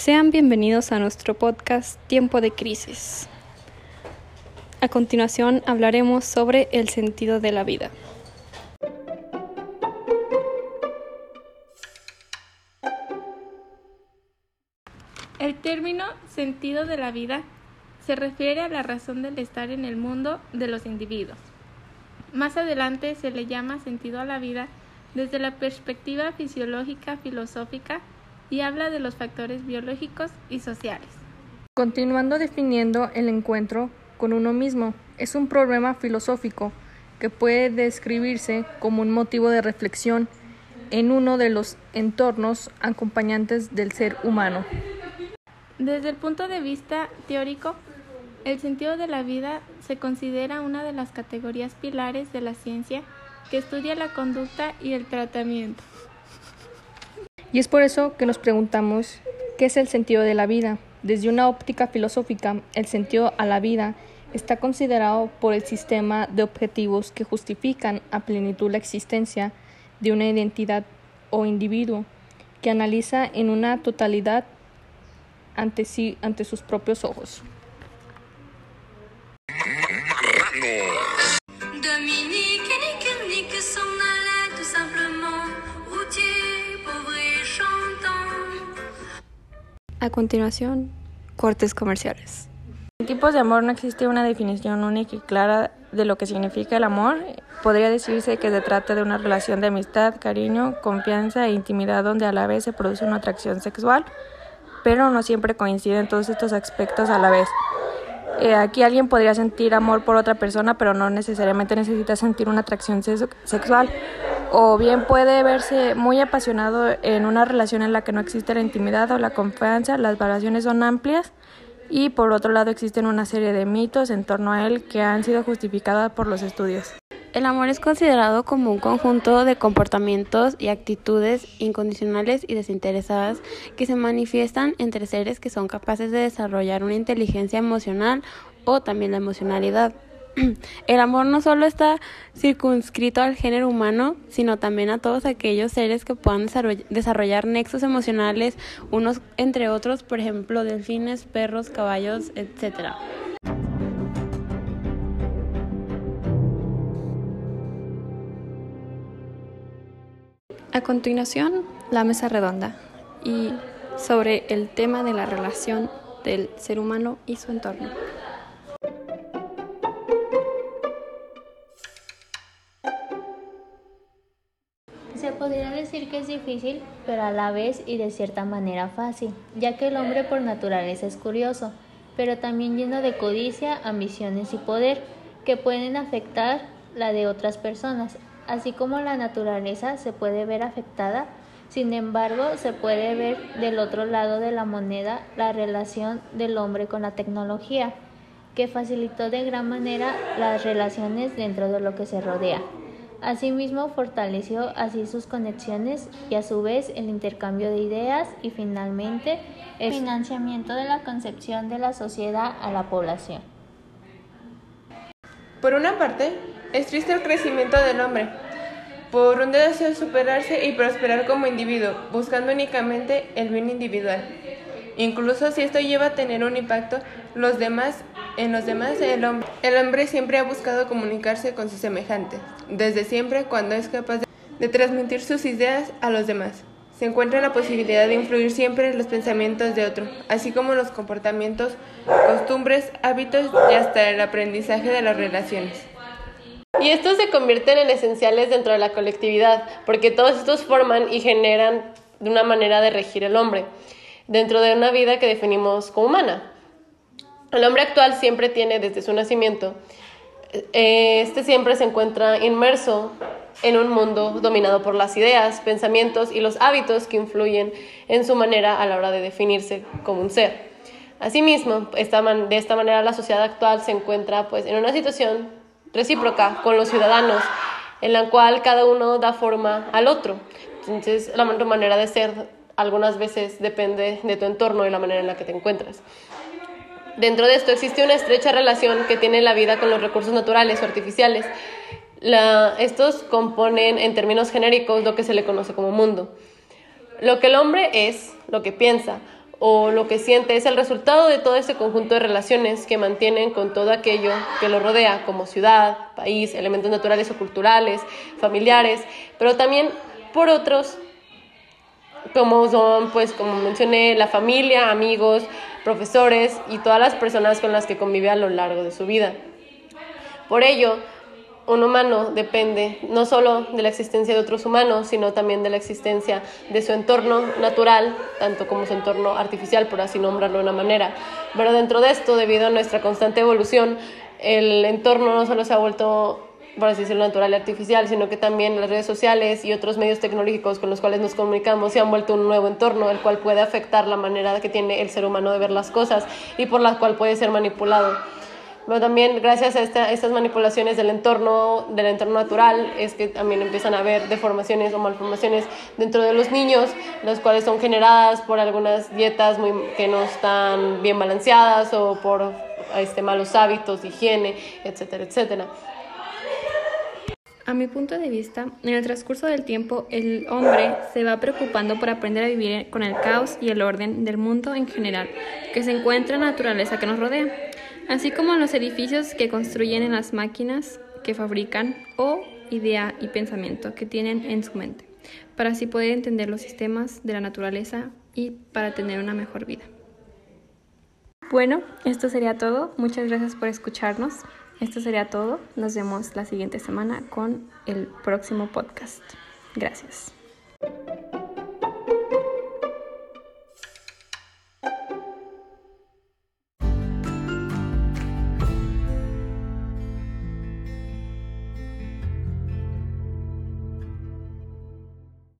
Sean bienvenidos a nuestro podcast Tiempo de Crisis. A continuación hablaremos sobre el sentido de la vida. El término sentido de la vida se refiere a la razón del estar en el mundo de los individuos. Más adelante se le llama sentido a la vida desde la perspectiva fisiológica filosófica y habla de los factores biológicos y sociales. Continuando definiendo el encuentro con uno mismo, es un problema filosófico que puede describirse como un motivo de reflexión en uno de los entornos acompañantes del ser humano. Desde el punto de vista teórico, el sentido de la vida se considera una de las categorías pilares de la ciencia que estudia la conducta y el tratamiento. Y es por eso que nos preguntamos qué es el sentido de la vida. Desde una óptica filosófica, el sentido a la vida está considerado por el sistema de objetivos que justifican a plenitud la existencia de una identidad o individuo que analiza en una totalidad ante sí ante sus propios ojos. A continuación, cortes comerciales. En tipos de amor no existe una definición única y clara de lo que significa el amor. Podría decirse que se trata de una relación de amistad, cariño, confianza e intimidad donde a la vez se produce una atracción sexual, pero no siempre coinciden todos estos aspectos a la vez. Eh, aquí alguien podría sentir amor por otra persona, pero no necesariamente necesita sentir una atracción sexual o bien puede verse muy apasionado en una relación en la que no existe la intimidad o la confianza, las variaciones son amplias y por otro lado existen una serie de mitos en torno a él que han sido justificadas por los estudios. El amor es considerado como un conjunto de comportamientos y actitudes incondicionales y desinteresadas que se manifiestan entre seres que son capaces de desarrollar una inteligencia emocional o también la emocionalidad. El amor no solo está circunscrito al género humano, sino también a todos aquellos seres que puedan desarrollar nexos emocionales unos entre otros, por ejemplo, delfines, perros, caballos, etc. A continuación, la mesa redonda y sobre el tema de la relación del ser humano y su entorno. Podría decir que es difícil, pero a la vez y de cierta manera fácil, ya que el hombre por naturaleza es curioso, pero también lleno de codicia, ambiciones y poder, que pueden afectar la de otras personas, así como la naturaleza se puede ver afectada, sin embargo se puede ver del otro lado de la moneda la relación del hombre con la tecnología, que facilitó de gran manera las relaciones dentro de lo que se rodea. Asimismo, fortaleció así sus conexiones y a su vez el intercambio de ideas y finalmente el financiamiento de la concepción de la sociedad a la población. Por una parte, es triste el crecimiento del hombre, por un deseo de superarse y prosperar como individuo, buscando únicamente el bien individual. Incluso si esto lleva a tener un impacto los demás, en los demás, el hombre, el hombre siempre ha buscado comunicarse con sus semejantes, desde siempre cuando es capaz de, transmitir sus ideas a los demás. Se encuentra la posibilidad de influir siempre en los pensamientos de otro, así como los comportamientos, costumbres, hábitos y hasta el aprendizaje de las relaciones. Y estos se convierten en esenciales dentro de la colectividad, porque todos estos forman y generan de una manera de regir el hombre dentro de una vida que definimos como humana. El hombre actual siempre tiene desde su nacimiento, este siempre se encuentra inmerso en un mundo dominado por las ideas, pensamientos y los hábitos que influyen en su manera a la hora de definirse como un ser. Asimismo, esta de esta manera la sociedad actual se encuentra pues, en una situación recíproca con los ciudadanos, en la cual cada uno da forma al otro. Entonces, la manera de ser algunas veces depende de tu entorno y la manera en la que te encuentras. Dentro de esto existe una estrecha relación que tiene la vida con los recursos naturales o artificiales. estos componen en términos genéricos lo que se le conoce como mundo. Lo que el hombre es, lo que piensa o lo que siente es el resultado de todo este conjunto de relaciones que mantienen con todo aquello que lo rodea, como ciudad, país, elementos naturales o culturales, familiares, pero también por otros, como son, pues, como mencioné, la familia, amigos, profesores y todas las personas con las que convive a lo largo de su vida. Por ello, un humano depende no solo de la existencia de otros humanos, sino también de la existencia de su entorno natural, tanto como su entorno artificial, por así nombrarlo de una manera. Pero dentro de esto, debido a nuestra constante evolución, el entorno no solo se ha vuelto por así decirlo, natural y artificial, sino que también las redes sociales y otros medios tecnológicos con los cuales nos comunicamos se han vuelto un nuevo entorno, el cual puede afectar la manera que tiene el ser humano de ver las cosas y por la cual puede ser manipulado. Pero también gracias a estas manipulaciones del entorno, del entorno natural, es que también empiezan a haber deformaciones o malformaciones dentro de los niños, las cuales son generadas por algunas dietas muy, que no están bien balanceadas o por este, malos hábitos, higiene, etcétera, etcétera. A mi punto de vista, en el transcurso del tiempo, el hombre se va preocupando por aprender a vivir con el caos y el orden del mundo en general, que se encuentra en la naturaleza que nos rodea así como los edificios que construyen en las máquinas que fabrican o idea y pensamiento que tienen en su mente, para así poder entender los sistemas de la naturaleza y para tener una mejor vida. Bueno, esto sería todo. Muchas gracias por escucharnos. Esto sería todo. Nos vemos la siguiente semana con el próximo podcast. Gracias.